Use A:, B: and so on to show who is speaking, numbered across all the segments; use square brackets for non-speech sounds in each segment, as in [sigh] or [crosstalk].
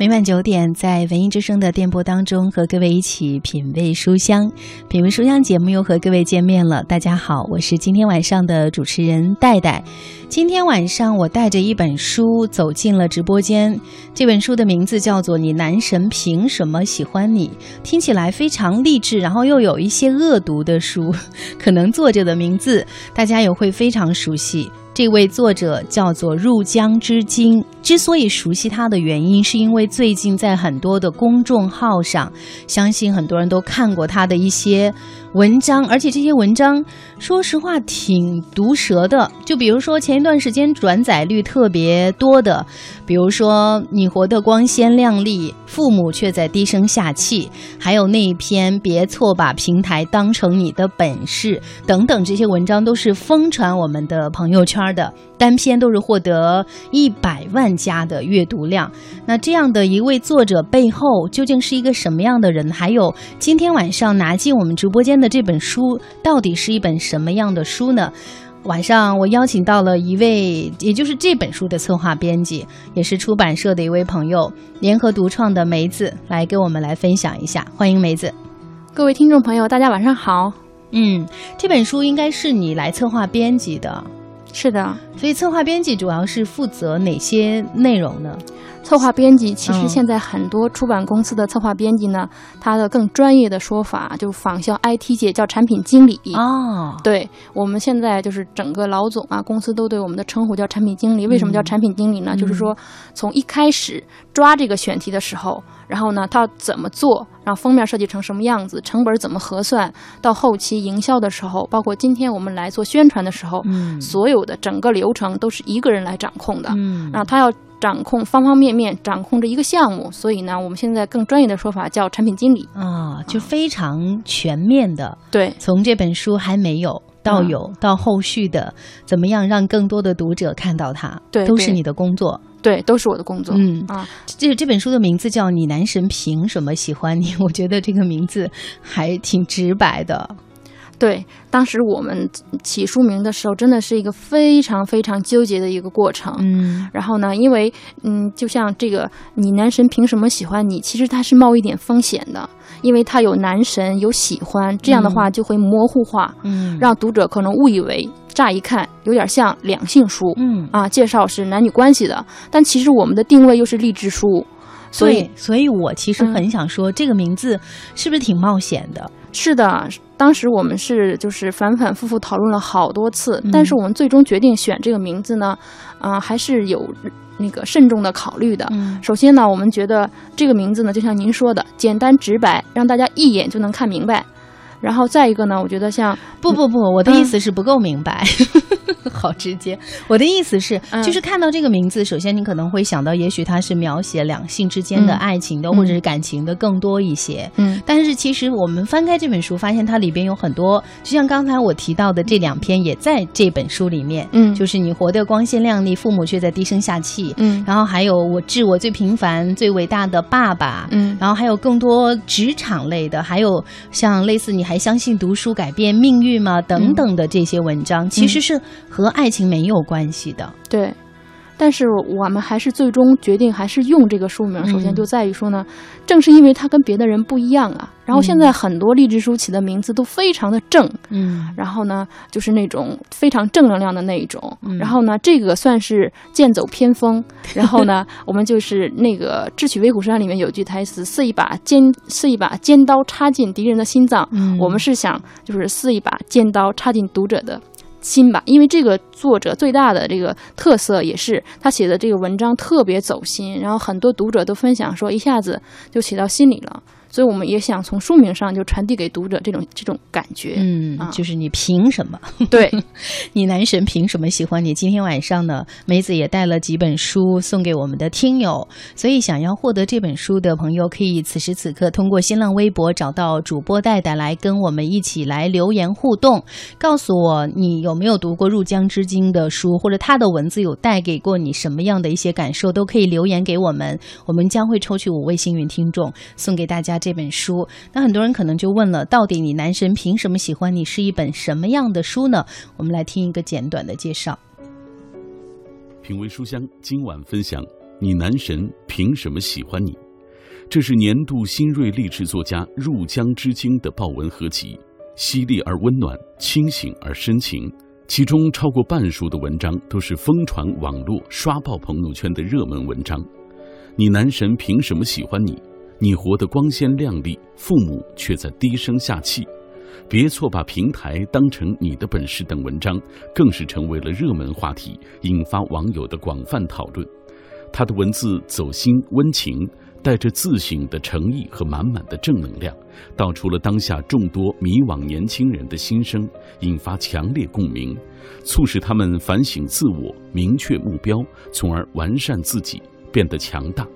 A: 每晚九点，在文艺之声的电波当中，和各位一起品味书香。品味书香节目又和各位见面了。大家好，我是今天晚上的主持人戴戴。今天晚上我带着一本书走进了直播间，这本书的名字叫做《你男神凭什么喜欢你》，听起来非常励志，然后又有一些恶毒的书。[laughs] 可能作者的名字大家也会非常熟悉。这位作者叫做入江之鲸。之所以熟悉他的原因，是因为最近在很多的公众号上，相信很多人都看过他的一些文章，而且这些文章，说实话挺毒舌的。就比如说前一段时间转载率特别多的，比如说你活得光鲜亮丽，父母却在低声下气，还有那一篇别错把平台当成你的本事等等，这些文章都是疯传我们的朋友圈的。单篇都是获得一百万加的阅读量，那这样的一位作者背后究竟是一个什么样的人？还有今天晚上拿进我们直播间的这本书，到底是一本什么样的书呢？晚上我邀请到了一位，也就是这本书的策划编辑，也是出版社的一位朋友，联合独创的梅子，来跟我们来分享一下。欢迎梅子，
B: 各位听众朋友，大家晚上好。
A: 嗯，这本书应该是你来策划编辑的。
B: 是的，
A: 所以策划编辑主要是负责哪些内容呢？
B: 策划编辑其实现在很多出版公司的策划编辑呢，他的更专业的说法就仿效 IT 界叫产品经理
A: 哦。
B: 对我们现在就是整个老总啊，公司都对我们的称呼叫产品经理。为什么叫产品经理呢？就是说从一开始抓这个选题的时候。然后呢，他怎么做，让封面设计成什么样子，成本怎么核算，到后期营销的时候，包括今天我们来做宣传的时候，
A: 嗯，
B: 所有的整个流程都是一个人来掌控的，
A: 嗯，
B: 然后他要掌控方方面面，掌控着一个项目，所以呢，我们现在更专业的说法叫产品经理
A: 啊，就非常全面的，
B: 对，
A: 从这本书还没有到有，到后续的怎么样让更多的读者看到它，
B: 对，
A: 都是你的工作。
B: 对，都是我的工作。
A: 嗯
B: 啊，
A: 这这本书的名字叫《你男神凭什么喜欢你》，[laughs] 我觉得这个名字还挺直白的。
B: 对，当时我们起书名的时候，真的是一个非常非常纠结的一个过程。
A: 嗯，
B: 然后呢，因为嗯，就像这个“你男神凭什么喜欢你”，其实它是冒一点风险的，因为它有男神有喜欢，这样的话就会模糊化，
A: 嗯，
B: 让读者可能误以为。乍一看有点像两性书，
A: 嗯
B: 啊，介绍是男女关系的，但其实我们的定位又是励志书，所以，
A: 所以我其实很想说，这个名字是不是挺冒险的？
B: 是的，当时我们是就是反反复复讨论了好多次，但是我们最终决定选这个名字呢，啊，还是有那个慎重的考虑的。首先呢，我们觉得这个名字呢，就像您说的，简单直白，让大家一眼就能看明白。然后再一个呢，我觉得像
A: 不不不，我的意思是不够明白，[laughs] 好直接。我的意思是，就是看到这个名字，首先你可能会想到，也许它是描写两性之间的爱情的，或者是感情的更多一些。
B: 嗯，
A: 但是其实我们翻开这本书，发现它里边有很多，就像刚才我提到的这两篇，也在这本书里面。
B: 嗯，
A: 就是你活得光鲜亮丽，父母却在低声下气。
B: 嗯，
A: 然后还有我致我最平凡、最伟大的爸爸。
B: 嗯，
A: 然后还有更多职场类的，还有像类似你。还相信读书改变命运吗？等等的这些文章，其实是和爱情没有关系的。
B: 对。但是我们还是最终决定还是用这个书名，首先就在于说呢，正是因为它跟别的人不一样啊。然后现在很多励志书起的名字都非常的正，
A: 嗯，
B: 然后呢就是那种非常正能量的那一种。
A: 嗯，
B: 然后呢这个算是剑走偏锋。[laughs] 然后呢我们就是那个《智取威虎山》里面有句台词：“似一把尖，似一把尖刀插进敌人的心脏。”
A: 嗯，
B: 我们是想就是似一把尖刀插进读者的。心吧，因为这个作者最大的这个特色也是他写的这个文章特别走心，然后很多读者都分享说一下子就写到心里了。所以我们也想从书名上就传递给读者这种这种感觉，
A: 嗯，就是你凭什么？
B: 对，[laughs]
A: 你男神凭什么喜欢你？今天晚上呢，梅子也带了几本书送给我们的听友，所以想要获得这本书的朋友，可以此时此刻通过新浪微博找到主播戴戴来跟我们一起来留言互动，告诉我你有没有读过《入江之鲸》的书，或者他的文字有带给过你什么样的一些感受，都可以留言给我们，我们将会抽取五位幸运听众送给大家。这本书，那很多人可能就问了：到底你男神凭什么喜欢你？是一本什么样的书呢？我们来听一个简短的介绍。
C: 品味书香，今晚分享你男神凭什么喜欢你？这是年度新锐励志作家入江之鲸的报文合集，犀利而温暖，清醒而深情。其中超过半数的文章都是疯传网络、刷爆朋友圈的热门文章。你男神凭什么喜欢你？你活得光鲜亮丽，父母却在低声下气。别错把平台当成你的本事等文章，更是成为了热门话题，引发网友的广泛讨论。他的文字走心温情，带着自省的诚意和满满的正能量，道出了当下众多迷惘年轻人的心声，引发强烈共鸣，促使他们反省自我，明确目标，从而完善自己，变得强大。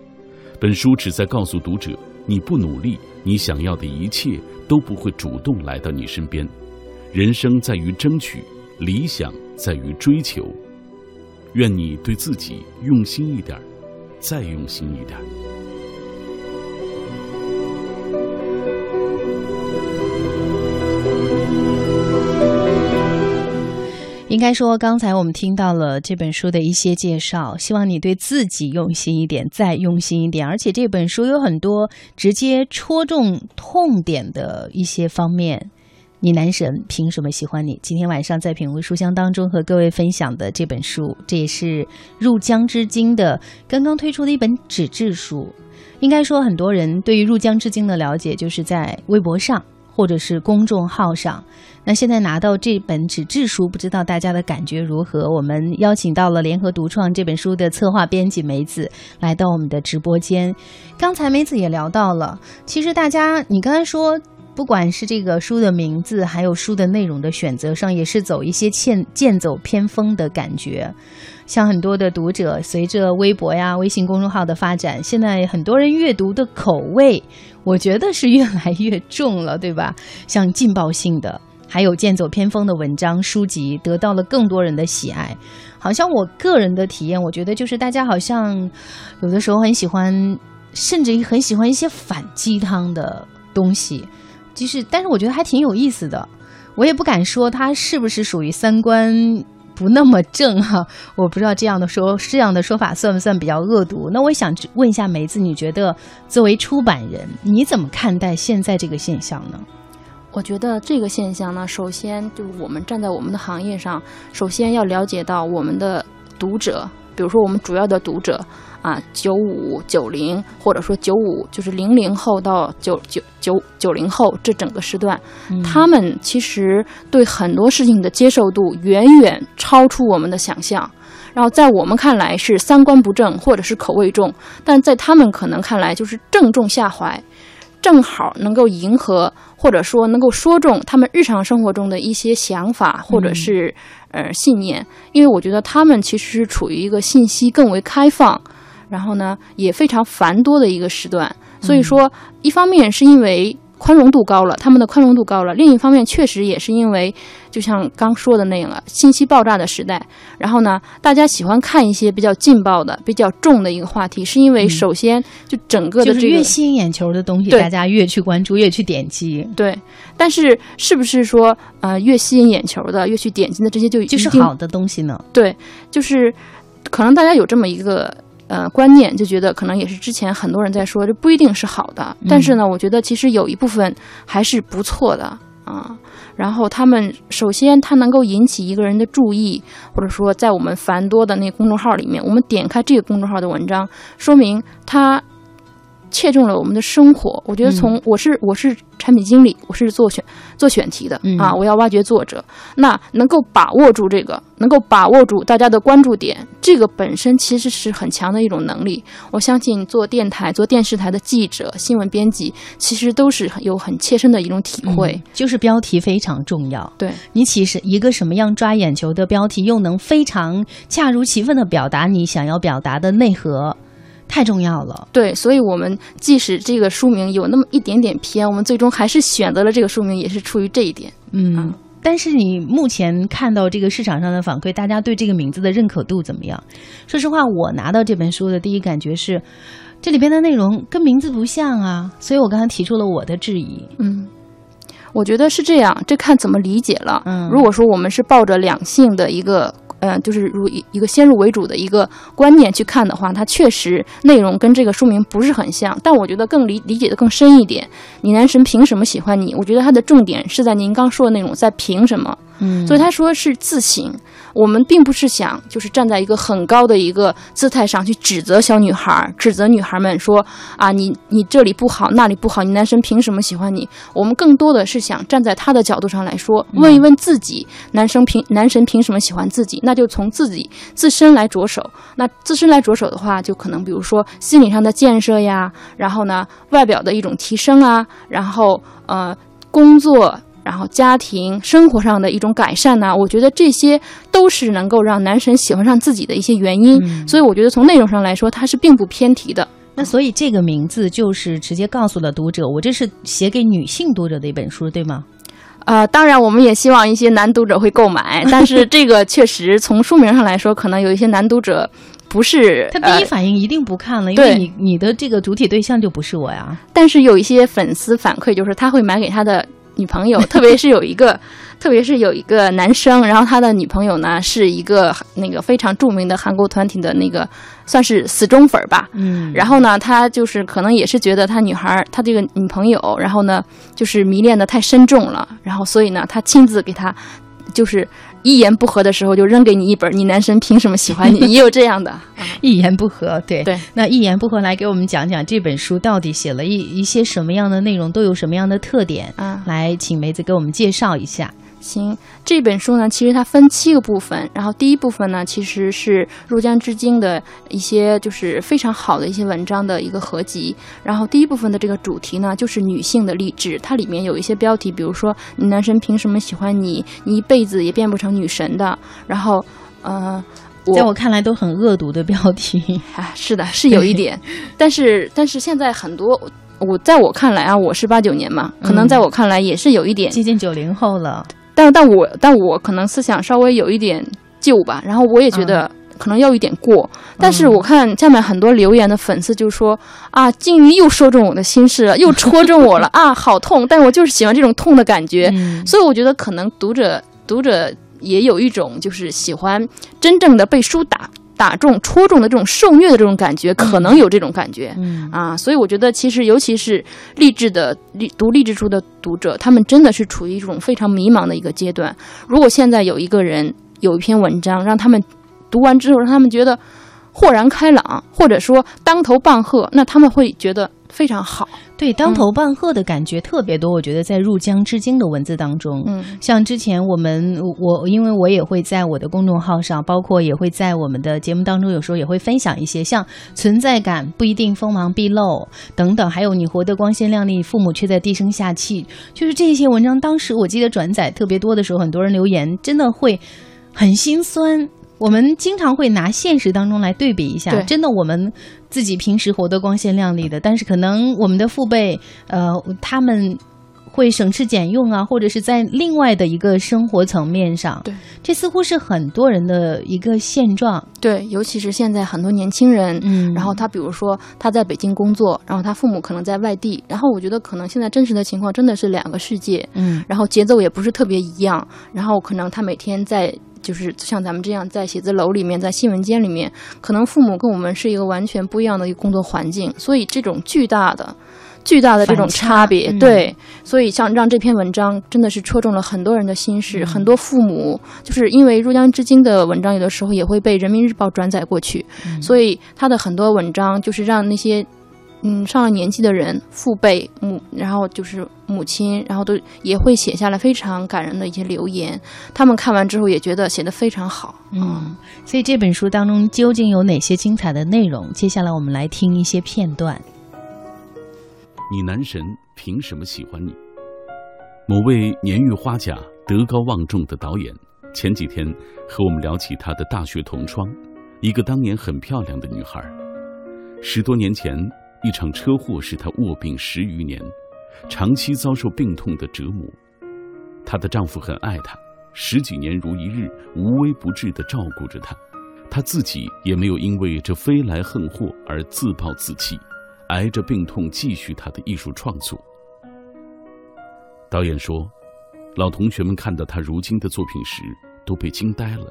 C: 本书旨在告诉读者：你不努力，你想要的一切都不会主动来到你身边。人生在于争取，理想在于追求。愿你对自己用心一点，再用心一点。
A: 应该说，刚才我们听到了这本书的一些介绍，希望你对自己用心一点，再用心一点。而且这本书有很多直接戳中痛点的一些方面。你男神凭什么喜欢你？今天晚上在品味书香当中和各位分享的这本书，这也是入江之鲸的刚刚推出的一本纸质书。应该说，很多人对于入江之鲸的了解，就是在微博上或者是公众号上。那现在拿到这本纸质书，不知道大家的感觉如何？我们邀请到了联合独创这本书的策划编辑梅子来到我们的直播间。刚才梅子也聊到了，其实大家，你刚才说，不管是这个书的名字，还有书的内容的选择上，也是走一些剑剑走偏锋的感觉。像很多的读者，随着微博呀、微信公众号的发展，现在很多人阅读的口味，我觉得是越来越重了，对吧？像劲爆性的。还有剑走偏锋的文章书籍得到了更多人的喜爱，好像我个人的体验，我觉得就是大家好像有的时候很喜欢，甚至于很喜欢一些反鸡汤的东西，就是但是我觉得还挺有意思的。我也不敢说它是不是属于三观不那么正哈，我不知道这样的说这样的说法算不算比较恶毒。那我想问一下梅子，你觉得作为出版人，你怎么看待现在这个现象呢？
B: 我觉得这个现象呢，首先就是我们站在我们的行业上，首先要了解到我们的读者，比如说我们主要的读者啊，九五、九零，或者说九五就是零零后到九九九九零后这整个时段，他们其实对很多事情的接受度远远超出我们的想象，然后在我们看来是三观不正或者是口味重，但在他们可能看来就是正中下怀。正好能够迎合，或者说能够说中他们日常生活中的一些想法，或者是呃信念。因为我觉得他们其实是处于一个信息更为开放，然后呢也非常繁多的一个时段。所以说，一方面是因为。宽容度高了，他们的宽容度高了。另一方面，确实也是因为，就像刚说的那样了，信息爆炸的时代。然后呢，大家喜欢看一些比较劲爆的、比较重的一个话题，是因为首先就整个的
A: 就是越吸引眼球的东西，大家越去关注，越去点击。
B: 对，但是是不是说，呃，越吸引眼球的、越去点击的这些就
A: 就是好的东西呢？
B: 对，就是可能大家有这么一个。呃，观念就觉得可能也是之前很多人在说，这不一定是好的。但是呢，我觉得其实有一部分还是不错的啊。然后他们首先，它能够引起一个人的注意，或者说在我们繁多的那公众号里面，我们点开这个公众号的文章，说明它。切中了我们的生活，我觉得从我是我是产品经理，我是做选做选题的啊，我要挖掘作者，那能够把握住这个，能够把握住大家的关注点，这个本身其实是很强的一种能力。我相信做电台、做电视台的记者、新闻编辑，其实都是有很切身的一种体会，
A: 就是标题非常重要。
B: 对
A: 你其实一个什么样抓眼球的标题，又能非常恰如其分的表达你想要表达的内核。太重要了，
B: 对，所以我们即使这个书名有那么一点点偏，我们最终还是选择了这个书名，也是出于这一点。
A: 嗯，但是你目前看到这个市场上的反馈，大家对这个名字的认可度怎么样？说实话，我拿到这本书的第一感觉是，这里边的内容跟名字不像啊，所以我刚才提出了我的质疑。
B: 嗯，我觉得是这样，这看怎么理解了。嗯，如果说我们是抱着两性的一个。呃，就是如一一个先入为主的一个观念去看的话，它确实内容跟这个书名不是很像。但我觉得更理理解的更深一点。你男神凭什么喜欢你？我觉得他的重点是在您刚说的那种，在凭什么。所以他说是自省。我们并不是想就是站在一个很高的一个姿态上去指责小女孩，指责女孩们说啊，你你这里不好，那里不好，你男神凭什么喜欢你？我们更多的是想站在他的角度上来说，问一问自己，男生凭男神凭什么喜欢自己？那就从自己自身来着手。那自身来着手的话，就可能比如说心理上的建设呀，然后呢，外表的一种提升啊，然后呃，工作。然后家庭生活上的一种改善呢，我觉得这些都是能够让男神喜欢上自己的一些原因。所以我觉得从内容上来说，它是并不偏题的。
A: 那所以这个名字就是直接告诉了读者，我这是写给女性读者的一本书，对吗？
B: 呃，当然我们也希望一些男读者会购买，[laughs] 但是这个确实从书名上来说，可能有一些男读者不是
A: 他第一反应一定不看了，因为你你的这个主体对象就不是我呀。
B: 但是有一些粉丝反馈，就是他会买给他的。女朋友，[laughs] 特别是有一个，特别是有一个男生，然后他的女朋友呢是一个那个非常著名的韩国团体的那个，算是死忠粉吧。
A: 嗯，
B: 然后呢，他就是可能也是觉得他女孩，他这个女朋友，然后呢就是迷恋的太深重了，然后所以呢，他亲自给他就是。一言不合的时候就扔给你一本，你男神凭什么喜欢你？也有这样的，[laughs]
A: 一言不合，对
B: 对。
A: 那一言不合来给我们讲讲这本书到底写了一一些什么样的内容，都有什么样的特点？
B: 啊，
A: 来，请梅子给我们介绍一下。
B: 行，这本书呢，其实它分七个部分。然后第一部分呢，其实是入江之鲸的一些就是非常好的一些文章的一个合集。然后第一部分的这个主题呢，就是女性的励志。它里面有一些标题，比如说“你男神凭什么喜欢你？你一辈子也变不成女神的。”然后，呃，
A: 在我看来都很恶毒的标题。[laughs]
B: 啊，是的，是有一点。但是，但是现在很多，我在我看来啊，我是八九年嘛，可能在我看来也是有一点
A: 接近九零后了。
B: 但但我但我可能思想稍微有一点旧吧，然后我也觉得可能要一点过。但是我看下面很多留言的粉丝就说啊，金鱼又说中我的心事了，又戳中我了 [laughs] 啊，好痛！但我就是喜欢这种痛的感觉，所以我觉得可能读者读者也有一种就是喜欢真正的被书打。打中、戳中的这种受虐的这种感觉，可能有这种感觉，
A: 嗯
B: 啊，所以我觉得其实尤其是励志的励读励志书的读者，他们真的是处于一种非常迷茫的一个阶段。如果现在有一个人有一篇文章，让他们读完之后，让他们觉得豁然开朗，或者说当头棒喝，那他们会觉得。非常好，
A: 对当头棒喝的感觉特别多。我觉得在入江之鲸的文字当中，
B: 嗯，
A: 像之前我们我因为我也会在我的公众号上，包括也会在我们的节目当中，有时候也会分享一些像存在感不一定锋芒毕露等等，还有你活得光鲜亮丽，父母却在低声下气，就是这些文章。当时我记得转载特别多的时候，很多人留言真的会很心酸。我们经常会拿现实当中来对比一下，真的我们自己平时活得光鲜亮丽的，但是可能我们的父辈，呃，他们会省吃俭用啊，或者是在另外的一个生活层面上，
B: 对，
A: 这似乎是很多人的一个现状。
B: 对，尤其是现在很多年轻人，
A: 嗯，
B: 然后他比如说他在北京工作，然后他父母可能在外地，然后我觉得可能现在真实的情况真的是两个世界，
A: 嗯，
B: 然后节奏也不是特别一样，然后可能他每天在。就是像咱们这样在写字楼里面，在新闻间里面，可能父母跟我们是一个完全不一样的一个工作环境，所以这种巨大的、巨大的这种差别，对，所以像让这篇文章真的是戳中了很多人的心事，很多父母就是因为入江之鲸的文章，有的时候也会被人民日报转载过去，所以他的很多文章就是让那些。嗯，上了年纪的人，父辈母，然后就是母亲，然后都也会写下来非常感人的一些留言。他们看完之后也觉得写的非常好。
A: 嗯，所以这本书当中究竟有哪些精彩的内容？接下来我们来听一些片段。
C: 你男神凭什么喜欢你？某位年逾花甲、德高望重的导演前几天和我们聊起他的大学同窗，一个当年很漂亮的女孩，十多年前。一场车祸使她卧病十余年，长期遭受病痛的折磨。她的丈夫很爱她，十几年如一日，无微不至地照顾着她。她自己也没有因为这飞来横祸而自暴自弃，挨着病痛继续她的艺术创作。导演说，老同学们看到她如今的作品时，都被惊呆了。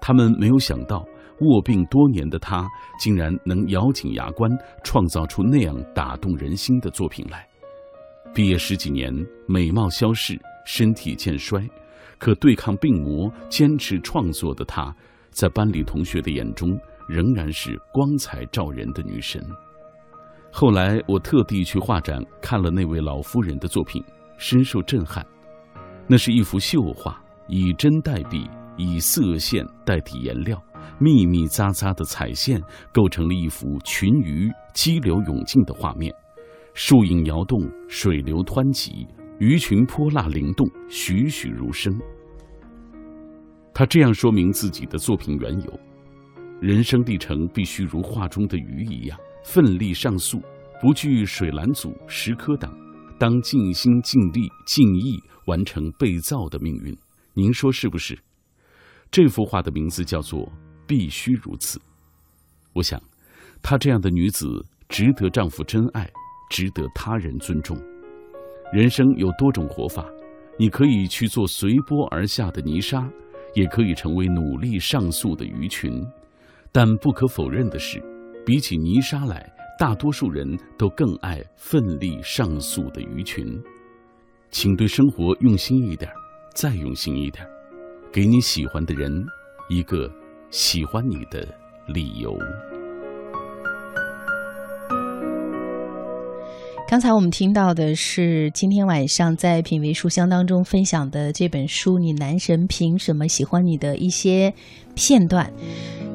C: 他们没有想到，卧病多年的他竟然能咬紧牙关，创造出那样打动人心的作品来。毕业十几年，美貌消逝，身体渐衰，可对抗病魔、坚持创作的他，在班里同学的眼中仍然是光彩照人的女神。后来，我特地去画展看了那位老夫人的作品，深受震撼。那是一幅绣画，以针代笔，以色线代替颜料，密密匝匝的彩线构成了一幅群鱼激流勇进的画面，树影摇动，水流湍急，鱼群泼辣灵动，栩栩如生。他这样说明自己的作品缘由：人生历程必须如画中的鱼一样。奋力上溯，不惧水拦阻、石磕挡，当尽心尽力尽意完成被造的命运。您说是不是？这幅画的名字叫做《必须如此》。我想，她这样的女子值得丈夫真爱，值得他人尊重。人生有多种活法，你可以去做随波而下的泥沙，也可以成为努力上溯的鱼群。但不可否认的是。比起泥沙来，大多数人都更爱奋力上溯的鱼群。请对生活用心一点，再用心一点，给你喜欢的人一个喜欢你的理由。
A: 刚才我们听到的是今天晚上在品味书香当中分享的这本书《你男神凭什么喜欢你》的一些片段。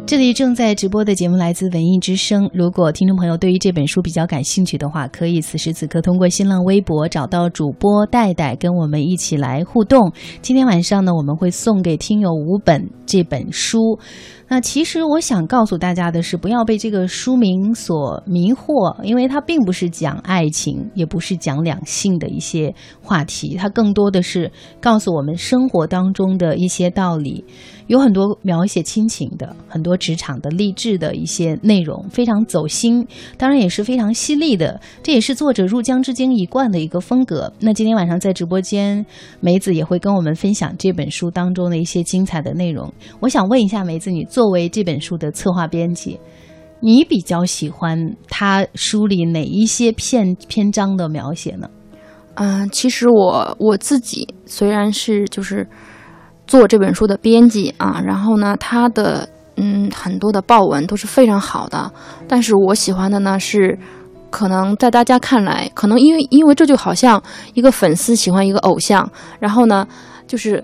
A: 这里正在直播的节目来自文艺之声。如果听众朋友对于这本书比较感兴趣的话，可以此时此刻通过新浪微博找到主播戴戴，跟我们一起来互动。今天晚上呢，我们会送给听友五本这本书。那其实我想告诉大家的是，不要被这个书名所迷惑，因为它并不是讲爱情，也不是讲两性的一些话题，它更多的是告诉我们生活当中的一些道理。有很多描写亲情的，很多职场的励志的一些内容，非常走心，当然也是非常犀利的。这也是作者入江之鲸一贯的一个风格。那今天晚上在直播间，梅子也会跟我们分享这本书当中的一些精彩的内容。我想问一下梅子，你作为这本书的策划编辑，你比较喜欢他书里哪一些篇篇章的描写呢？
B: 嗯，其实我我自己虽然是就是。做这本书的编辑啊，然后呢，他的嗯很多的报文都是非常好的，但是我喜欢的呢是，可能在大家看来，可能因为因为这就好像一个粉丝喜欢一个偶像，然后呢，就是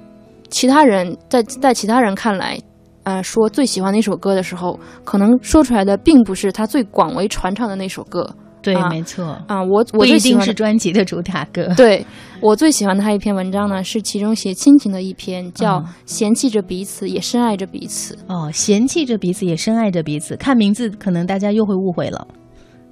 B: 其他人在在其他人看来，呃，说最喜欢那首歌的时候，可能说出来的并不是他最广为传唱的那首歌。
A: 对，没错
B: 啊，我我
A: 一定是专辑的主打歌。[laughs]
B: 对我最喜欢的他一篇文章呢，是其中写亲情的一篇，叫《嫌弃着彼此，也深爱着彼此》。
A: 哦，嫌弃着彼此，也深爱着彼此。看名字，可能大家又会误会了，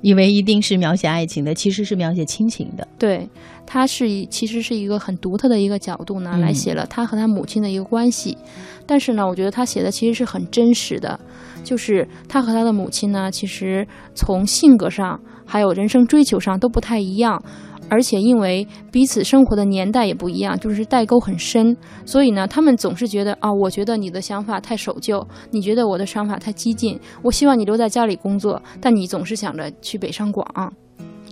A: 以为一定是描写爱情的，其实是描写亲情的。
B: 对，他是其实是一个很独特的一个角度呢，来写了他和他母亲的一个关系。但是呢，我觉得他写的其实是很真实的，就是他和他的母亲呢，其实从性格上。还有人生追求上都不太一样，而且因为彼此生活的年代也不一样，就是代沟很深，所以呢，他们总是觉得啊，我觉得你的想法太守旧，你觉得我的想法太激进，我希望你留在家里工作，但你总是想着去北上广。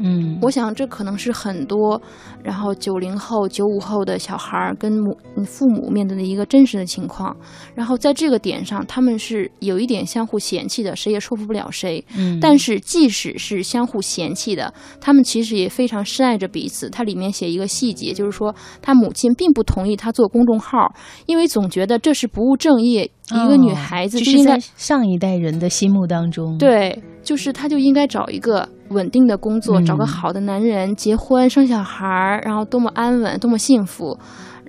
A: 嗯，
B: 我想这可能是很多，然后九零后、九五后的小孩儿跟母父母面对的一个真实的情况。然后在这个点上，他们是有一点相互嫌弃的，谁也说服不了谁。
A: 嗯，
B: 但是即使是相互嫌弃的，他们其实也非常深爱着彼此。它里面写一个细节，就是说他母亲并不同意他做公众号，因为总觉得这是不务正业。一个女孩子
A: 就是在上一代人的心目当中，
B: 对，就是她就应该找一个稳定的工作，找个好的男人，结婚生小孩儿，然后多么安稳，多么幸福。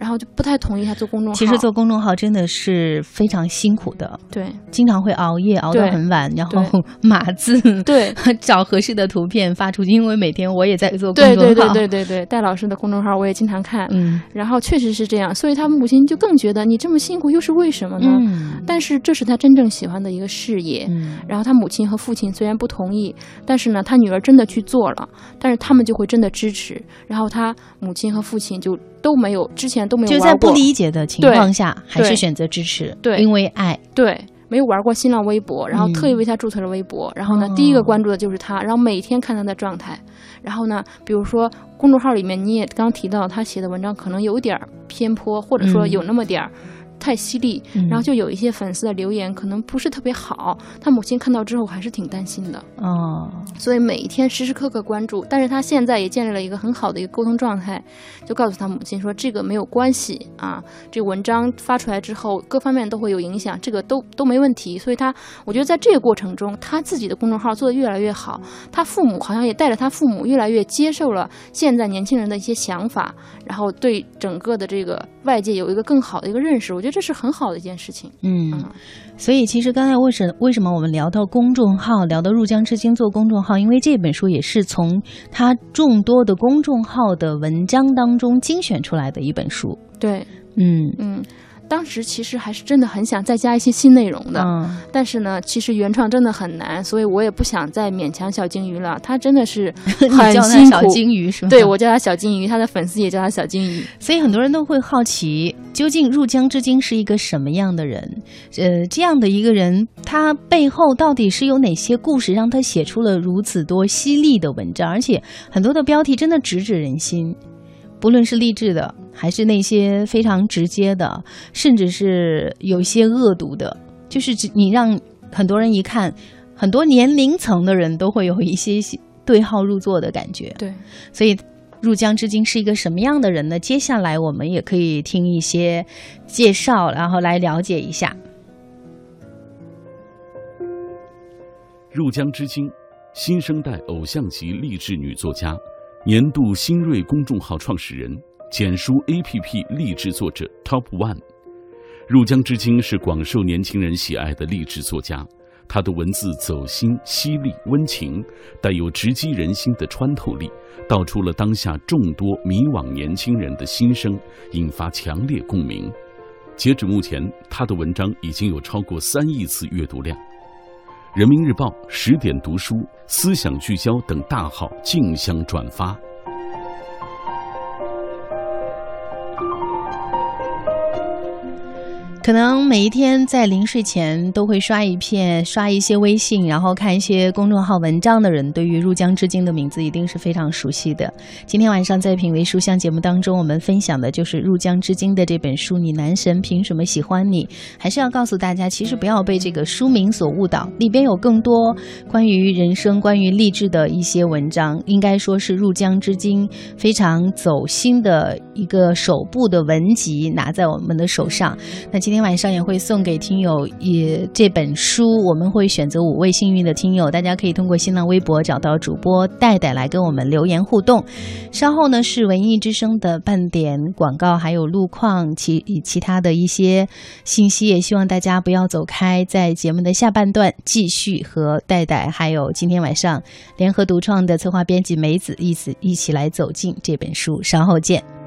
B: 然后就不太同意他做公众号。
A: 其实做公众号真的是非常辛苦的，
B: 对，
A: 经常会熬夜熬到很晚，然后码字，
B: 对，[laughs]
A: 找合适的图片发出去。因为每天我也在做公
B: 众号，对对对对对对，戴老师的公众号我也经常看，
A: 嗯，
B: 然后确实是这样，所以他母亲就更觉得你这么辛苦又是为什么呢？
A: 嗯，
B: 但是这是他真正喜欢的一个事业，
A: 嗯，
B: 然后他母亲和父亲虽然不同意，但是呢，他女儿真的去做了，但是他们就会真的支持，然后他母亲和父亲就。都没有，之前都没有
A: 就在不理解的情况下，还是选择支持，
B: 对，
A: 因为爱，
B: 对。没有玩过新浪微博，然后特意为他注册了微博，然后呢，第一个关注的就是他，然后每天看他的状态，然后呢，比如说公众号里面你也刚提到他写的文章可能有点偏颇，或者说有那么点儿。太犀利，然后就有一些粉丝的留言可能不是特别好，他母亲看到之后还是挺担心的。
A: 哦，
B: 所以每一天时时刻刻关注，但是他现在也建立了一个很好的一个沟通状态，就告诉他母亲说这个没有关系啊，这个文章发出来之后各方面都会有影响，这个都都没问题，所以他我觉得在这个过程中，他自己的公众号做得越来越好，他父母好像也带着他父母越来越接受了现在年轻人的一些想法，然后对整个的这个外界有一个更好的一个认识，我觉得。这是很好的一件事情，
A: 嗯，所以其实刚才为什为什么我们聊到公众号，聊到入江之星做公众号，因为这本书也是从他众多的公众号的文章当中精选出来的一本书，
B: 对，
A: 嗯。
B: 嗯。当时其实还是真的很想再加一些新内容的，嗯但是呢，其实原创真的很难，所以我也不想再勉强小金鱼了。他真的是 [laughs] 很辛苦。
A: 小金鱼是吗？
B: 对，我叫他小金鱼，他的粉丝也叫他小金鱼。
A: 所以很多人都会好奇，究竟入江之鲸是一个什么样的人？呃，这样的一个人，他背后到底是有哪些故事，让他写出了如此多犀利的文章？而且很多的标题真的直指人心。不论是励志的，还是那些非常直接的，甚至是有一些恶毒的，就是你让很多人一看，很多年龄层的人都会有一些对号入座的感觉。
B: 对，
A: 所以入江之鲸是一个什么样的人呢？接下来我们也可以听一些介绍，然后来了解一下。
C: 入江之鲸，新生代偶像级励志女作家。年度新锐公众号创始人，简书 APP 励志作者 Top One，入江之鲸是广受年轻人喜爱的励志作家。他的文字走心、犀利、温情，带有直击人心的穿透力，道出了当下众多迷惘年轻人的心声，引发强烈共鸣。截止目前，他的文章已经有超过三亿次阅读量。人民日报、十点读书、思想聚焦等大号竞相转发。
A: 可能每一天在临睡前都会刷一片、刷一些微信，然后看一些公众号文章的人，对于入江之鲸的名字一定是非常熟悉的。今天晚上在品味书香节目当中，我们分享的就是入江之鲸的这本书。你男神凭什么喜欢你？还是要告诉大家，其实不要被这个书名所误导，里边有更多关于人生、关于励志的一些文章。应该说是入江之鲸非常走心的一个首部的文集，拿在我们的手上。那今今天晚上也会送给听友也这本书，我们会选择五位幸运的听友，大家可以通过新浪微博找到主播戴戴来跟我们留言互动。稍后呢是文艺之声的半点广告，还有路况其其他的一些信息，也希望大家不要走开，在节目的下半段继续和戴戴还有今天晚上联合独创的策划编辑梅子一起一起来走进这本书。稍后见。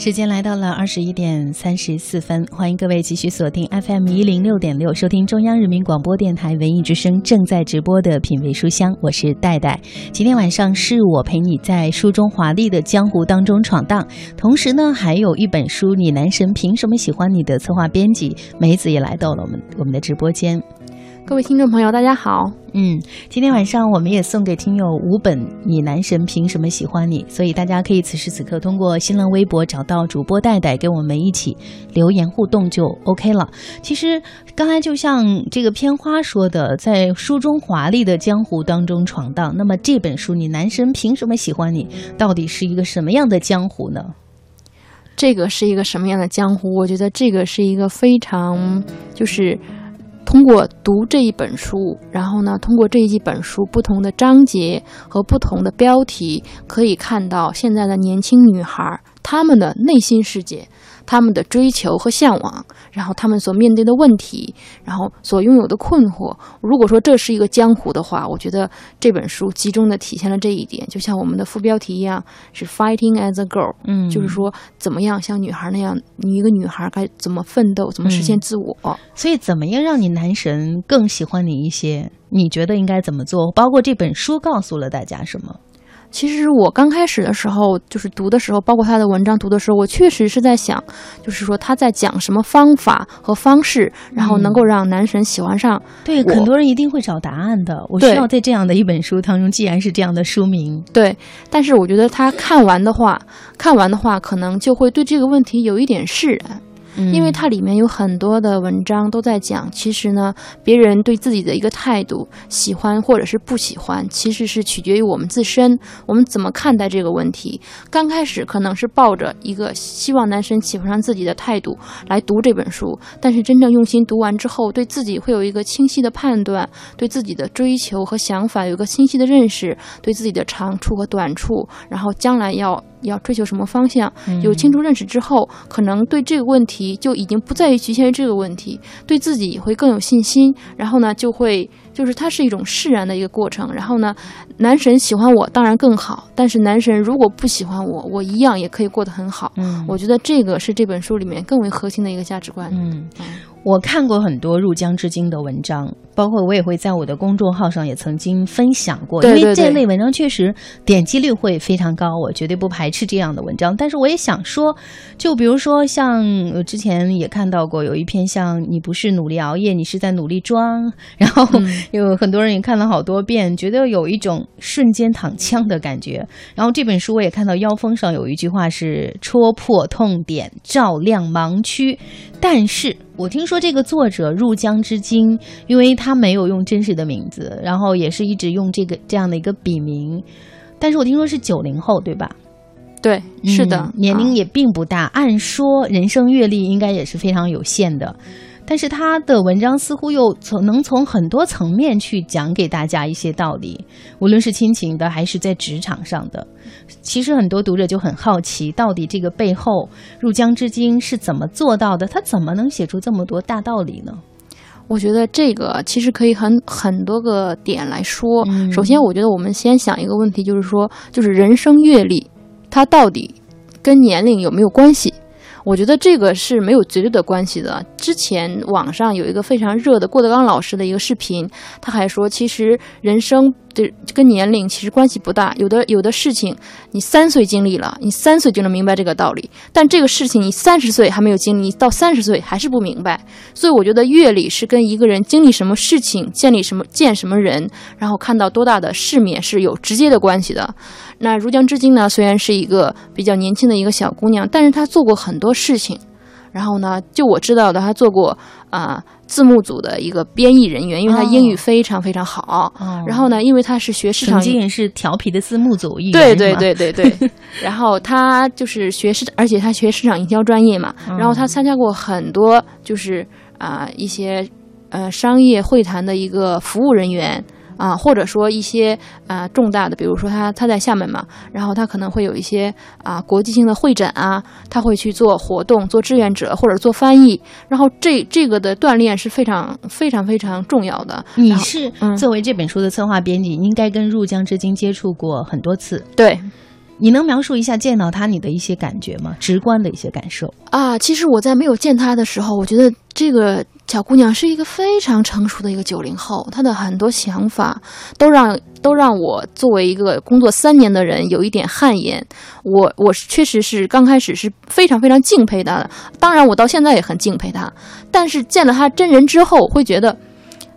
A: 时间来到了二十一点三十四分，欢迎各位继续锁定 FM 一零六点六，收听中央人民广播电台文艺之声正在直播的品味书香，我是戴戴。今天晚上是我陪你在书中华丽的江湖当中闯荡，同时呢，还有一本书《你男神凭什么喜欢你》的策划编辑梅子也来到了我们我们的直播间。
B: 各位听众朋友，大家好。
A: 嗯，今天晚上我们也送给听友五本《你男神凭什么喜欢你》，所以大家可以此时此刻通过新浪微博找到主播戴戴，跟我们一起留言互动就 OK 了。其实刚才就像这个片花说的，在书中华丽的江湖当中闯荡，那么这本书《你男神凭什么喜欢你》到底是一个什么样的江湖呢？
B: 这个是一个什么样的江湖？我觉得这个是一个非常就是。通过读这一本书，然后呢，通过这一本书不同的章节和不同的标题，可以看到现在的年轻女孩她们的内心世界。他们的追求和向往，然后他们所面对的问题，然后所拥有的困惑。如果说这是一个江湖的话，我觉得这本书集中的体现了这一点。就像我们的副标题一样，是 “Fighting as a girl”，
A: 嗯，
B: 就是说怎么样像女孩那样，你一个女孩该怎么奋斗，怎么实现自我。
A: 所以，怎么样让你男神更喜欢你一些？你觉得应该怎么做？包括这本书告诉了大家什么？
B: 其实我刚开始的时候，就是读的时候，包括他的文章读的时候，我确实是在想，就是说他在讲什么方法和方式，然后能够让男神喜欢上。
A: 对，很多人一定会找答案的。我需要在这样的一本书当中，既然是这样的书名，
B: 对。但是我觉得他看完的话，看完的话，可能就会对这个问题有一点释然。因为它里面有很多的文章都在讲，其实呢，别人对自己的一个态度，喜欢或者是不喜欢，其实是取决于我们自身，我们怎么看待这个问题。刚开始可能是抱着一个希望男生喜欢上自己的态度来读这本书，但是真正用心读完之后，对自己会有一个清晰的判断，对自己的追求和想法有个清晰的认识，对自己的长处和短处，然后将来要。要追求什么方向？有清楚认识之后，可能对这个问题就已经不在于局限于这个问题，对自己也会更有信心。然后呢，就会就是它是一种释然的一个过程。然后呢，男神喜欢我当然更好，但是男神如果不喜欢我，我一样也可以过得很好。嗯，我觉得这个是这本书里面更为核心的一个价值观。
A: 嗯。我看过很多入江之鲸的文章，包括我也会在我的公众号上也曾经分享过，因为这类文章确实点击率会非常高，我绝对不排斥这样的文章。但是我也想说，就比如说像之前也看到过有一篇像你不是努力熬夜，你是在努力装，然后 [laughs] 有很多人也看了好多遍，觉得有一种瞬间躺枪的感觉。然后这本书我也看到腰封上有一句话是戳破痛点，照亮盲区，但是。我听说这个作者入江之鲸，因为他没有用真实的名字，然后也是一直用这个这样的一个笔名，但是我听说是九零后，对吧？
B: 对，是的，
A: 年龄也并不大，按说人生阅历应该也是非常有限的。但是他的文章似乎又从能从很多层面去讲给大家一些道理，无论是亲情的还是在职场上的。其实很多读者就很好奇，到底这个背后入江之鲸是怎么做到的？他怎么能写出这么多大道理呢？
B: 我觉得这个其实可以很很多个点来说。首先，我觉得我们先想一个问题，就是说，就是人生阅历，它到底跟年龄有没有关系？我觉得这个是没有绝对的关系的。之前网上有一个非常热的郭德纲老师的一个视频，他还说，其实人生的跟年龄其实关系不大。有的有的事情，你三岁经历了，你三岁就能明白这个道理；但这个事情你三十岁还没有经历，你到三十岁还是不明白。所以我觉得阅历是跟一个人经历什么事情、建立什么、见什么人，然后看到多大的世面是有直接的关系的。那如江之鲸呢？虽然是一个比较年轻的一个小姑娘，但是她做过很多事情。然后呢，就我知道的，她做过啊字幕组的一个编译人员，因为她英语非常非常好。然后呢，因为她是学市场，
A: 曾经也是调皮的字幕组一员。
B: 对对对对对。[laughs] 然后她就是学市，而且她学市场营销专业嘛。然后她参加过很多，就是啊一些呃商业会谈的一个服务人员。啊，或者说一些啊重大的，比如说他他在厦门嘛，然后他可能会有一些啊国际性的会诊啊，他会去做活动，做志愿者或者做翻译，然后这这个的锻炼是非常非常非常重要的。
A: 你是作为这本书的策划编辑，应该跟入江之鲸接触过很多次，
B: 对。
A: 你能描述一下见到他你的一些感觉吗？直观的一些感受
B: 啊。其实我在没有见他的时候，我觉得这个小姑娘是一个非常成熟的一个九零后，她的很多想法都让都让我作为一个工作三年的人有一点汗颜。我我确实是刚开始是非常非常敬佩她的，当然我到现在也很敬佩她。但是见了她真人之后，会觉得。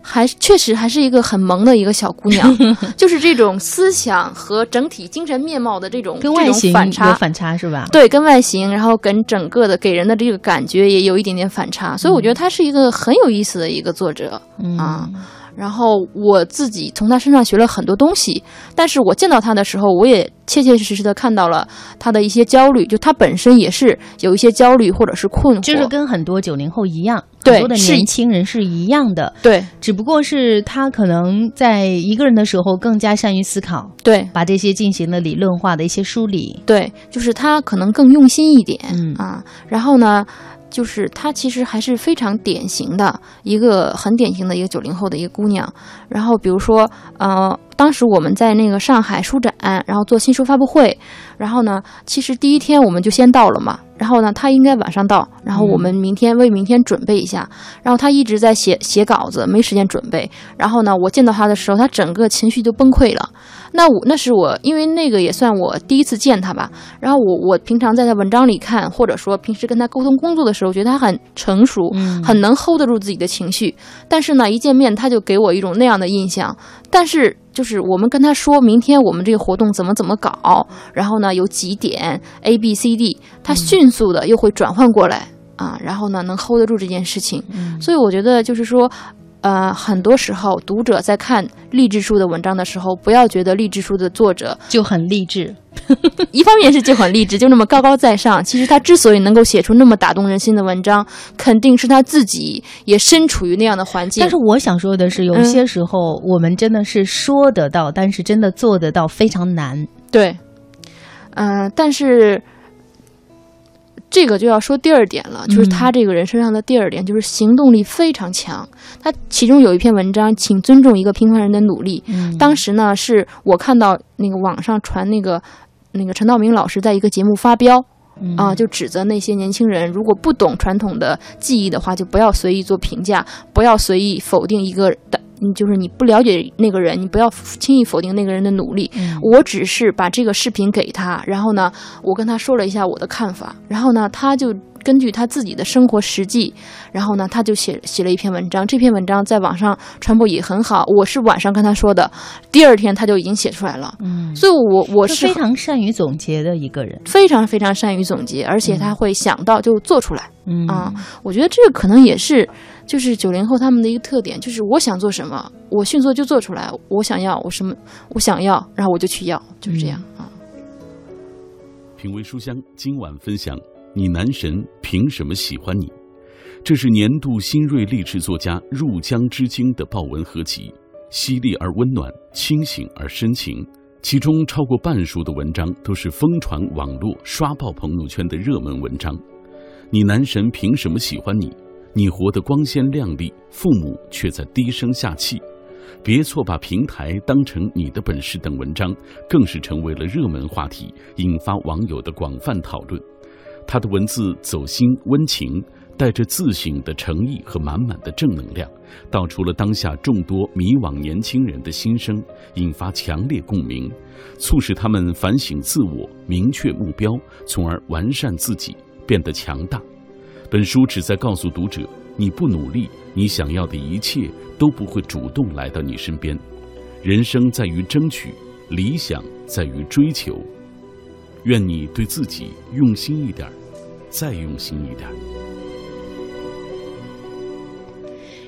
B: 还确实还是一个很萌的一个小姑娘，[laughs] 就是这种思想和整体精神面貌的这种
A: 跟外形
B: 反差
A: 反差是吧？
B: 对，跟外形，然后跟整个的给人的这个感觉也有一点点反差，所以我觉得她是一个很有意思的一个作者啊。然后我自己从他身上学了很多东西，但是我见到他的时候，我也切切实实的看到了他的一些焦虑，就他本身也是有一些焦虑或者是困惑，
A: 就是跟很多九零后一样，
B: 很
A: 多的年轻人是一样的，
B: 对，
A: 只不过是他可能在一个人的时候更加善于思考，
B: 对，
A: 把这些进行了理论化的一些梳理，
B: 对，就是他可能更用心一点，嗯啊，然后呢。就是她其实还是非常典型的一个很典型的一个九零后的一个姑娘，然后比如说，呃，当时我们在那个上海书展，然后做新书发布会，然后呢，其实第一天我们就先到了嘛。然后呢，他应该晚上到，然后我们明天为明天准备一下。然后他一直在写写稿子，没时间准备。然后呢，我见到他的时候，他整个情绪就崩溃了。那我那是我，因为那个也算我第一次见他吧。然后我我平常在他文章里看，或者说平时跟他沟通工作的时候，觉得他很成熟，很能 hold 得住自己的情绪。但是呢，一见面他就给我一种那样的印象。但是。就是我们跟他说明天我们这个活动怎么怎么搞，然后呢有几点 A B C D，他迅速的又会转换过来啊，然后呢能 hold 得住这件事情，所以我觉得就是说。呃，很多时候读者在看励志书的文章的时候，不要觉得励志书的作者
A: 就很励志，[laughs]
B: 一方面是就很励志，就那么高高在上。其实他之所以能够写出那么打动人心的文章，肯定是他自己也身处于那样的环境。
A: 但是我想说的是，有些时候我们真的是说得到，但是真的做得到非常难。
B: 对，嗯，但是。这个就要说第二点了，就是他这个人身上的第二点，就是行动力非常强。他其中有一篇文章，请尊重一个平凡人的努力。当时呢，是我看到那个网上传那个那个陈道明老师在一个节目发飙，啊，就指责那些年轻人，如果不懂传统的技艺的话，就不要随意做评价，不要随意否定一个的。你就是你不了解那个人，你不要轻易否定那个人的努力。我只是把这个视频给他，然后呢，我跟他说了一下我的看法，然后呢，他就根据他自己的生活实际，然后呢，他就写写了一篇文章。这篇文章在网上传播也很好。我是晚上跟他说的，第二天他就已经写出来了。嗯，所以我我是
A: 非常善于总结的一个人，
B: 非常非常善于总结，而且他会想到就做出来。嗯啊，我觉得这个可能也是。就是九零后他们的一个特点，就是我想做什么，我迅速就做出来。我想要，我什么，我想要，然后我就去要，就是这样啊。
C: 品味书香今晚分享：你男神凭什么喜欢你？这是年度新锐励志作家入江之鲸的报文合集，犀利而温暖，清醒而深情。其中超过半数的文章都是疯传网络、刷爆朋友圈的热门文章。你男神凭什么喜欢你？你活得光鲜亮丽，父母却在低声下气。别错把平台当成你的本事等文章，更是成为了热门话题，引发网友的广泛讨论。他的文字走心温情，带着自省的诚意和满满的正能量，道出了当下众多迷惘年轻人的心声，引发强烈共鸣，促使他们反省自我，明确目标，从而完善自己，变得强大。本书旨在告诉读者：你不努力，你想要的一切都不会主动来到你身边。人生在于争取，理想在于追求。愿你对自己用心一点，再用心一点。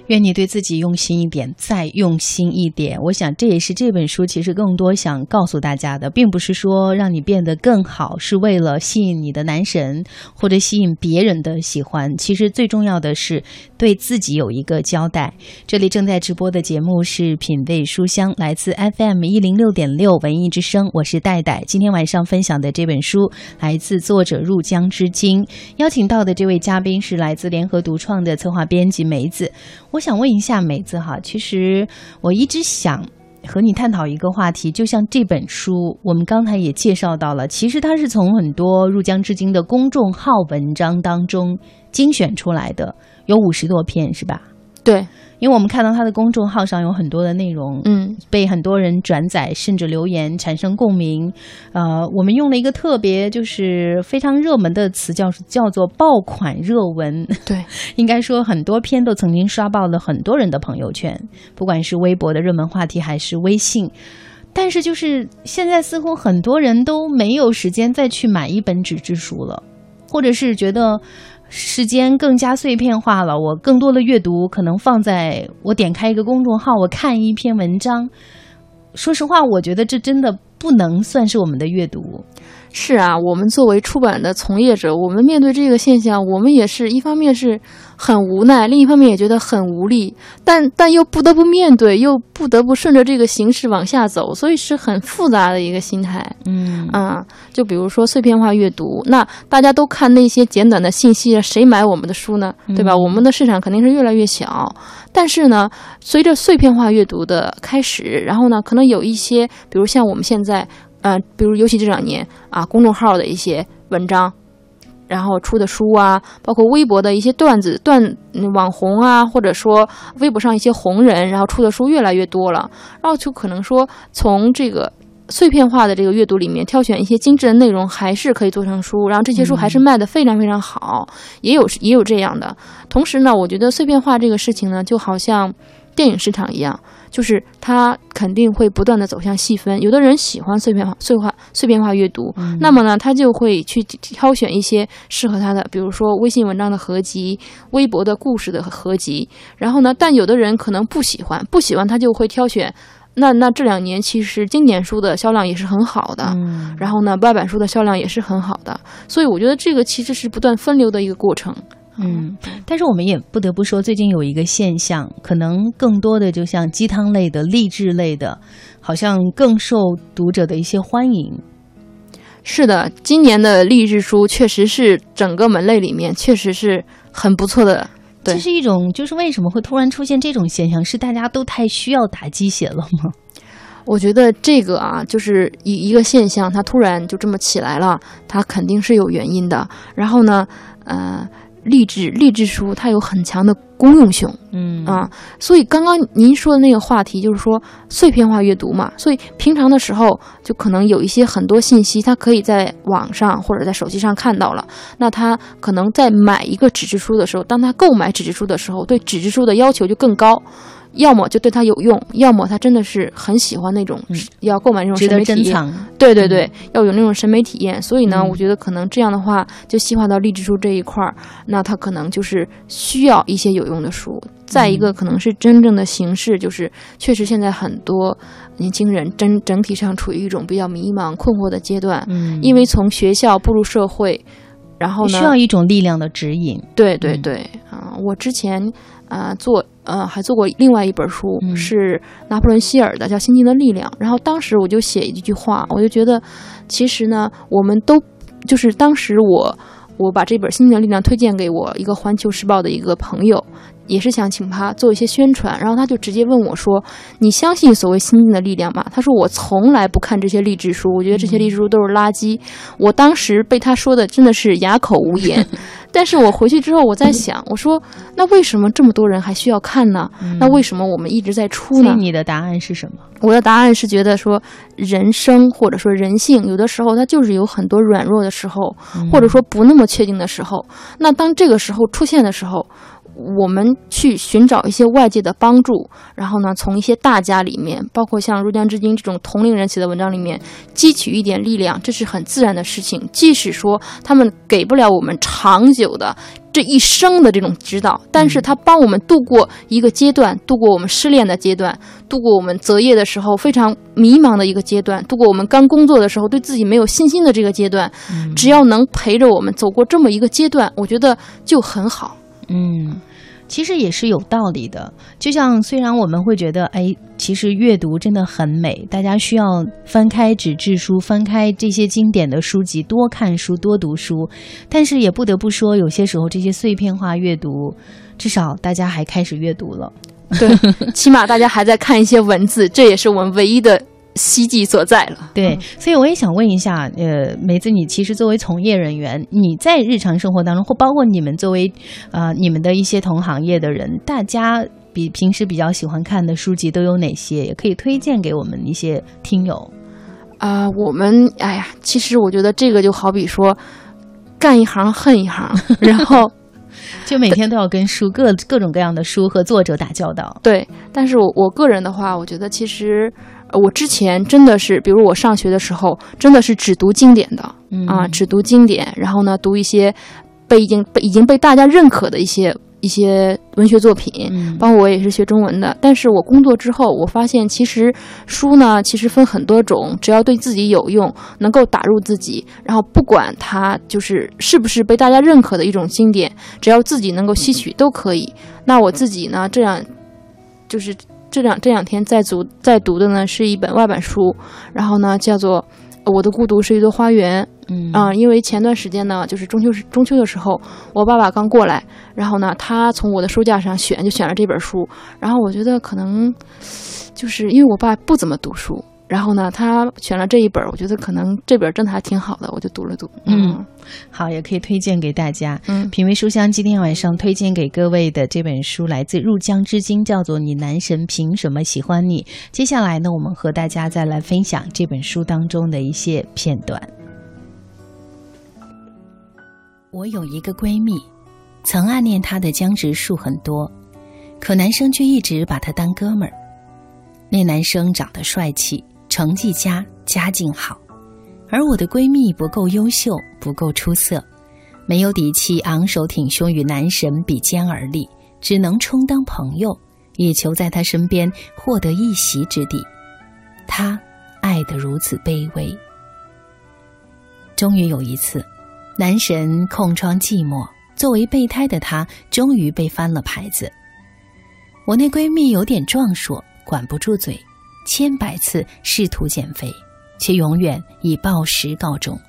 A: 愿你对自己用心一点，再用心一点。我想这也是这本书其实更多想告诉大家的，并不是说让你变得更好，是为了吸引你的男神或者吸引别人的喜欢。其实最重要的是对自己有一个交代。这里正在直播的节目是品味书香，来自 FM 一零六点六文艺之声，我是戴戴。今天晚上分享的这本书来自作者入江之鲸，邀请到的这位嘉宾是来自联合独创的策划编辑梅子。我想问一下梅子哈，其实我一直想和你探讨一个话题，就像这本书，我们刚才也介绍到了，其实它是从很多入江至今的公众号文章当中精选出来的，有五十多篇，是吧？
B: 对。
A: 因为我们看到他的公众号上有很多的内容，
B: 嗯，
A: 被很多人转载，甚至留言产生共鸣。呃，我们用了一个特别就是非常热门的词，叫叫做爆款热文。
B: 对，[laughs]
A: 应该说很多篇都曾经刷爆了很多人的朋友圈，不管是微博的热门话题还是微信。但是就是现在似乎很多人都没有时间再去买一本纸质书了，或者是觉得。时间更加碎片化了，我更多的阅读可能放在我点开一个公众号，我看一篇文章。说实话，我觉得这真的不能算是我们的阅读。
B: 是啊，我们作为出版的从业者，我们面对这个现象，我们也是一方面是很无奈，另一方面也觉得很无力，但但又不得不面对，又不得不顺着这个形势往下走，所以是很复杂的一个心态。
A: 嗯
B: 啊，就比如说碎片化阅读，那大家都看那些简短的信息，谁买我们的书呢？对吧？我们的市场肯定是越来越小。但是呢，随着碎片化阅读的开始，然后呢，可能有一些，比如像我们现在。呃，比如尤其这两年啊，公众号的一些文章，然后出的书啊，包括微博的一些段子、段网红啊，或者说微博上一些红人，然后出的书越来越多了，然后就可能说从这个碎片化的这个阅读里面挑选一些精致的内容，还是可以做成书，然后这些书还是卖的非常非常好，也有也有这样的。同时呢，我觉得碎片化这个事情呢，就好像电影市场一样。就是它肯定会不断的走向细分，有的人喜欢碎片化、碎化、碎片化阅读，那么呢，他就会去挑选一些适合他的，比如说微信文章的合集、微博的故事的合集。然后呢，但有的人可能不喜欢，不喜欢他就会挑选。那那这两年其实经典书的销量也是很好的，然后呢，外版书的销量也是很好的。所以我觉得这个其实是不断分流的一个过程。
A: 嗯，但是我们也不得不说，最近有一个现象，可能更多的就像鸡汤类的、励志类的，好像更受读者的一些欢迎。
B: 是的，今年的励志书确实是整个门类里面确实是很不错的。
A: 这是一种，就是为什么会突然出现这种现象？是大家都太需要打鸡血了吗？
B: 我觉得这个啊，就是一一个现象，它突然就这么起来了，它肯定是有原因的。然后呢，呃。励志励志书它有很强的公用性，
A: 嗯
B: 啊，所以刚刚您说的那个话题就是说碎片化阅读嘛，所以平常的时候就可能有一些很多信息，他可以在网上或者在手机上看到了，那他可能在买一个纸质书的时候，当他购买纸质书的时候，对纸质书的要求就更高。要么就对他有用，要么他真的是很喜欢那种要购买那种审美体验。对对对，要有那种审美体验。所以呢，我觉得可能这样的话，就细化到励志书这一块儿，那他可能就是需要一些有用的书。再一个，可能是真正的形式，就是确实现在很多年轻人整整体上处于一种比较迷茫、困惑的阶段。
A: 嗯，
B: 因为从学校步入社会，然后呢，
A: 需要一种力量的指引。
B: 对对对，啊，我之前啊做。呃，还做过另外一本书，是拿破仑希尔的，叫《心情的力量》。然后当时我就写一句话，我就觉得，其实呢，我们都就是当时我我把这本《心情的力量》推荐给我一个《环球时报》的一个朋友。也是想请他做一些宣传，然后他就直接问我说：“你相信所谓心境的力量吗？”他说：“我从来不看这些励志书，我觉得这些励志书都是垃圾。”我当时被他说的真的是哑口无言。[laughs] 但是我回去之后，我在想，我说：“那为什么这么多人还需要看呢？那为什么我们一直在出呢？”
A: 你的答案是什么？
B: 我的答案是觉得说，人生或者说人性，有的时候它就是有很多软弱的时候，或者说不那么确定的时候。那当这个时候出现的时候，我们去寻找一些外界的帮助，然后呢，从一些大家里面，包括像入江之金这种同龄人写的文章里面，汲取一点力量，这是很自然的事情。即使说他们给不了我们长久的这一生的这种指导，但是他帮我们度过一个阶段，度过我们失恋的阶段，度过我们择业的时候非常迷茫的一个阶段，度过我们刚工作的时候对自己没有信心的这个阶段。只要能陪着我们走过这么一个阶段，我觉得就很好。
A: 嗯，其实也是有道理的。就像虽然我们会觉得，哎，其实阅读真的很美，大家需要翻开纸质书，翻开这些经典的书籍，多看书，多读书。但是也不得不说，有些时候这些碎片化阅读，至少大家还开始阅读了。
B: 对，起码大家还在看一些文字，这也是我们唯一的。希冀所在了，
A: 对，所以我也想问一下，呃，梅子，你其实作为从业人员，你在日常生活当中，或包括你们作为，呃，你们的一些同行业的人，大家比平时比较喜欢看的书籍都有哪些？也可以推荐给我们一些听友。
B: 啊，我们，哎呀，其实我觉得这个就好比说，干一行恨一行，然后 [laughs]
A: 就每天都要跟书各各种各样的书和作者打交道。
B: 对，但是我我个人的话，我觉得其实。我之前真的是，比如我上学的时候，真的是只读经典的啊，只读经典，然后呢，读一些被已经被已经被大家认可的一些。一些文学作品，包括我也是学中文的。但是我工作之后，我发现其实书呢，其实分很多种，只要对自己有用，能够打入自己，然后不管它就是是不是被大家认可的一种经典，只要自己能够吸取都可以。那我自己呢，这样就是这两这两天在读在读的呢，是一本外版书，然后呢叫做《我的孤独是一座花园》。
A: 嗯
B: 啊，因为前段时间呢，就是中秋时中秋的时候，我爸爸刚过来，然后呢，他从我的书架上选，就选了这本书。然后我觉得可能，就是因为我爸不怎么读书，然后呢，他选了这一本，我觉得可能这本真的还挺好的，我就读了读。
A: 嗯，好，也可以推荐给大家。
B: 嗯，
A: 品味书香今天晚上推荐给各位的这本书来自入江之鲸，叫做《你男神凭什么喜欢你》。接下来呢，我们和大家再来分享这本书当中的一些片段。我有一个闺蜜，曾暗恋她的江直树很多，可男生却一直把她当哥们儿。那男生长得帅气，成绩佳，家境好，而我的闺蜜不够优秀，不够出色，没有底气昂首挺胸与男神比肩而立，只能充当朋友，以求在他身边获得一席之地。他爱得如此卑微。终于有一次。男神空窗寂寞，作为备胎的他终于被翻了牌子。我那闺蜜有点壮硕，管不住嘴，千百次试图减肥，却永远以暴食告终。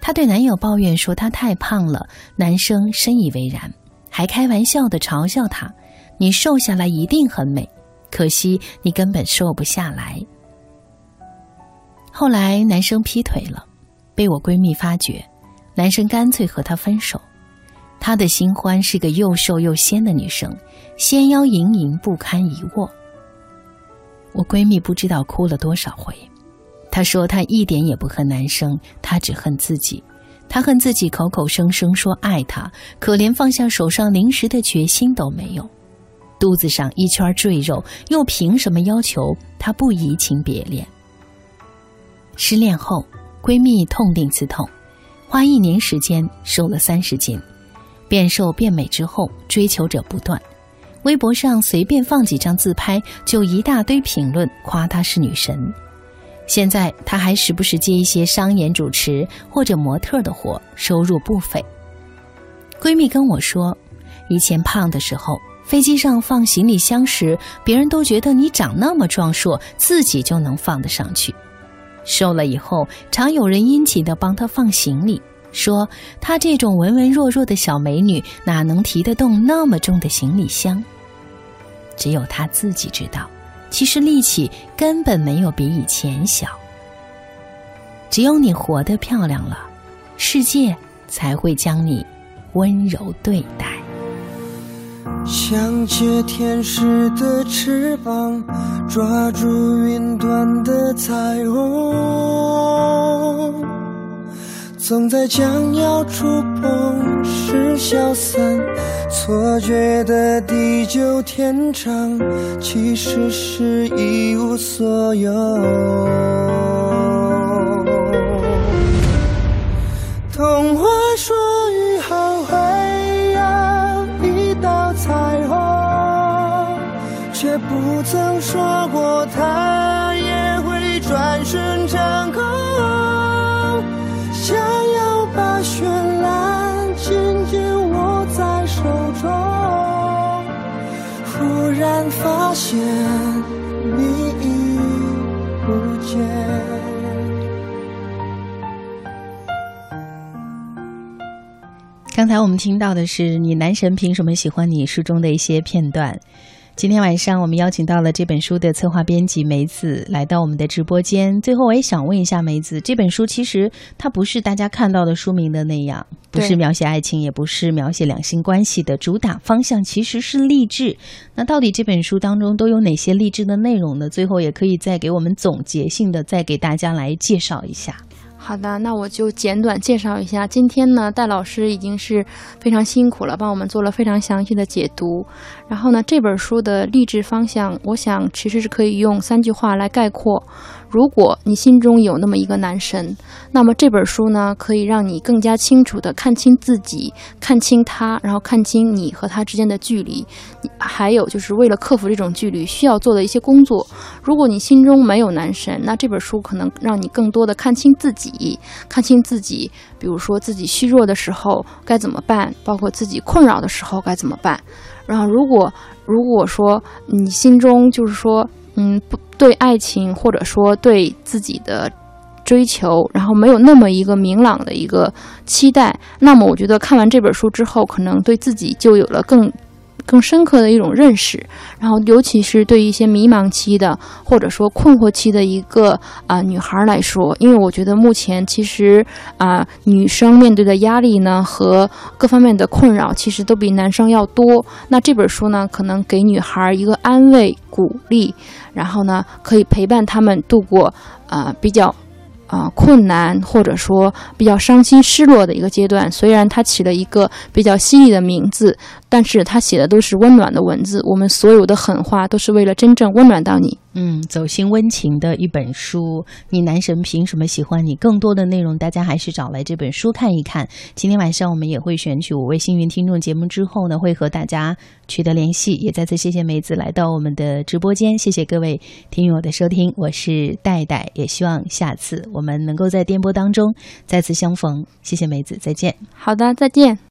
A: 她对男友抱怨说她太胖了，男生深以为然，还开玩笑的嘲笑她：“你瘦下来一定很美，可惜你根本瘦不下来。”后来男生劈腿了，被我闺蜜发觉。男生干脆和她分手，他的新欢是个又瘦又仙的女生，纤腰盈盈不堪一握。我闺蜜不知道哭了多少回，她说她一点也不恨男生，她只恨自己，她恨自己口口声声说爱他，可连放下手上零食的决心都没有，肚子上一圈赘肉，又凭什么要求他不移情别恋？失恋后，闺蜜痛定思痛。花一年时间瘦了三十斤，变瘦变美之后，追求者不断。微博上随便放几张自拍，就一大堆评论夸她是女神。现在她还时不时接一些商演主持或者模特的活，收入不菲。闺蜜跟我说，以前胖的时候，飞机上放行李箱时，别人都觉得你长那么壮硕，自己就能放得上去。瘦了以后，常有人殷勤的帮她放行李，说她这种文文弱弱的小美女哪能提得动那么重的行李箱？只有她自己知道，其实力气根本没有比以前小。只有你活得漂亮了，世界才会将你温柔对待。
D: 像借天使的翅膀，抓住云端的彩虹，总在将要触碰时消散，错觉的地久天长，其实是一无所有。
A: 才我们听到的是你男神凭什么喜欢你书中的一些片段。今天晚上，我们邀请到了这本书的策划编辑梅子来到我们的直播间。最后，我也想问一下梅子，这本书其实它不是大家看到的书名的那样，不是描写爱情，也不是描写两性关系的，主打方向其实是励志。那到底这本书当中都有哪些励志的内容呢？最后也可以再给我们总结性的再给大家来介绍一下。
B: 好的，那我就简短介绍一下。今天呢，戴老师已经是非常辛苦了，帮我们做了非常详细的解读。然后呢，这本书的励志方向，我想其实是可以用三句话来概括。如果你心中有那么一个男神，那么这本书呢，可以让你更加清楚地看清自己，看清他，然后看清你和他之间的距离。还有就是为了克服这种距离，需要做的一些工作。如果你心中没有男神，那这本书可能让你更多的看清自己，看清自己，比如说自己虚弱的时候该怎么办，包括自己困扰的时候该怎么办。然后，如果如果说你心中就是说，嗯，不。对爱情，或者说对自己的追求，然后没有那么一个明朗的一个期待，那么我觉得看完这本书之后，可能对自己就有了更。更深刻的一种认识，然后尤其是对一些迷茫期的或者说困惑期的一个啊女孩来说，因为我觉得目前其实啊女生面对的压力呢和各方面的困扰其实都比男生要多。那这本书呢，可能给女孩一个安慰、鼓励，然后呢可以陪伴他们度过啊比较。啊，困难或者说比较伤心、失落的一个阶段。虽然它起了一个比较犀利的名字，但是他写的都是温暖的文字。我们所有的狠话都是为了真正温暖到你。
A: 嗯，走心温情的一本书，你男神凭什么喜欢你？更多的内容，大家还是找来这本书看一看。今天晚上我们也会选取五位幸运听众，节目之后呢，会和大家取得联系。也再次谢谢梅子来到我们的直播间，谢谢各位听友的收听，我是戴戴，也希望下次我们能够在电波当中再次相逢。谢谢梅子，再见。
B: 好的，再见。